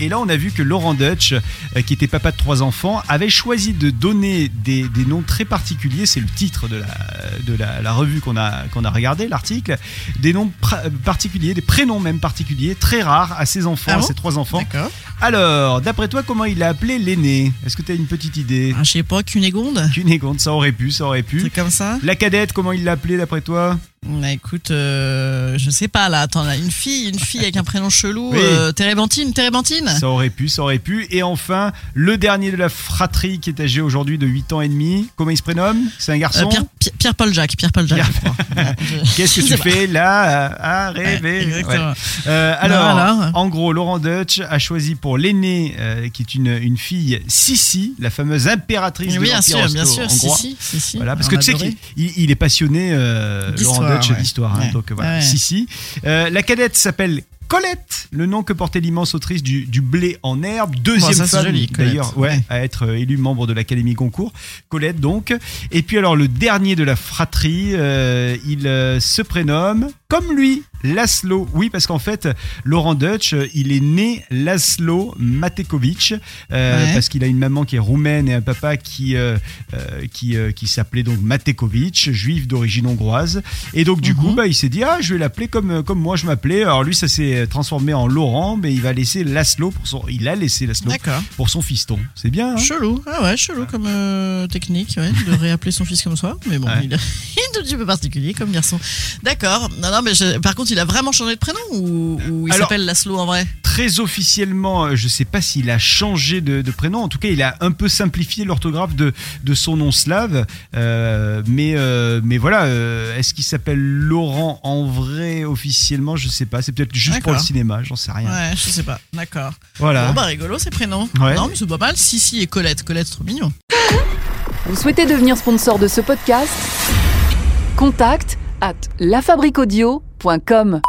Et là, on a vu que Laurent Dutch, euh, qui était papa de trois enfants, avait choisi de donner des, des noms très particuliers. C'est le titre de la, de la, la revue qu'on a, qu'on a regardé, l'article. Des noms particuliers, des prénoms même particuliers, très rares à ses enfants, Ah à ses trois enfants. D'accord. Alors, d'après toi, comment il a appelé l'aîné? Est-ce que tu as une petite idée? Ah, je sais pas, Cunégonde? Cunégonde, ça aurait pu, ça aurait pu. C'est comme ça? La cadette, comment il l'a appelée d'après toi? Bah écoute, euh, je sais pas là. Attends, là, une fille, une fille avec un prénom chelou. Oui. euh, Térébenthine, Térébenthine Ça aurait pu, ça aurait pu. Et enfin, le dernier de la fratrie qui est âgé aujourd'hui de 8 ans et demi. Comment il se prénomme? C'est un Euh, garçon Pierre- Pierre-Paul Jacques. Pierre-Paul Jacques, Pierre- je crois. Ouais, je- Qu'est-ce que tu fais là à, rêver Ouais, exactement. Ouais. Euh, alors, alors en gros, Laurent Dutch a choisi pour l'aîné, euh, qui est une, une fille, Sissi, la fameuse impératrice Oui, de bien l'Empire sûr, bien sûr. en Si, Groix. si, si, si. Voilà, parce On que tu sais qu'il il- est passionné, euh, Laurent ouais. d'histoire. hein, donc voilà. Sissi. Euh, la cadette s'appelle Colette, le nom que portait l'immense autrice du, du blé en herbe, deuxième femme d'ailleurs, ouais, Ouais. à être euh, élue membre de l'Académie Goncourt. Colette donc. Et puis alors le dernier de la fratrie, euh, il euh, se prénomme comme lui, Laszlo. Oui, parce qu'en fait, Laurent Dutch, euh, il est né Laszlo Matekovic, euh, Ouais. parce qu'il a une maman qui est roumaine et un papa qui euh, qui, euh, qui s'appelait donc Matekovic, juif d'origine hongroise. Et donc du Mhm. coup, bah, il s'est dit ah, je vais l'appeler comme comme moi je m'appelais. Alors lui, ça s'est transformé en Laurent, mais il va laisser Laszlo pour son, il a laissé Laszlo pour son fiston. C'est bien. hein? Chelou, ah ouais, chelou comme technique, ouais, de réappeler son fils comme ça. Mais bon, Ouais. il, est, il est un petit peu particulier comme garçon. D'accord. Non, non, mais je- par contre, il a vraiment changé de prénom ou, ou il Alors- s'appelle Laszlo en vrai? Très officiellement, euh, je sais pas s'il a changé de, de prénom. En tout cas, il a un peu simplifié l'orthographe de, de son nom slave. Euh, mais, euh, mais voilà, euh, est-ce qu'il s'appelle Laurent en vrai officiellement? Je sais pas. C'est peut-être juste pour le cinéma, j'en sais rien. Ouais, je sais pas. D'accord. Voilà. Bon, bah rigolo ces prénoms. Ouais. Non, mais c'est pas mal. Sissi et Colette. Colette, trop mignon. Vous souhaitez devenir sponsor de ce podcast? Contact à lafabriquaudio.com point com.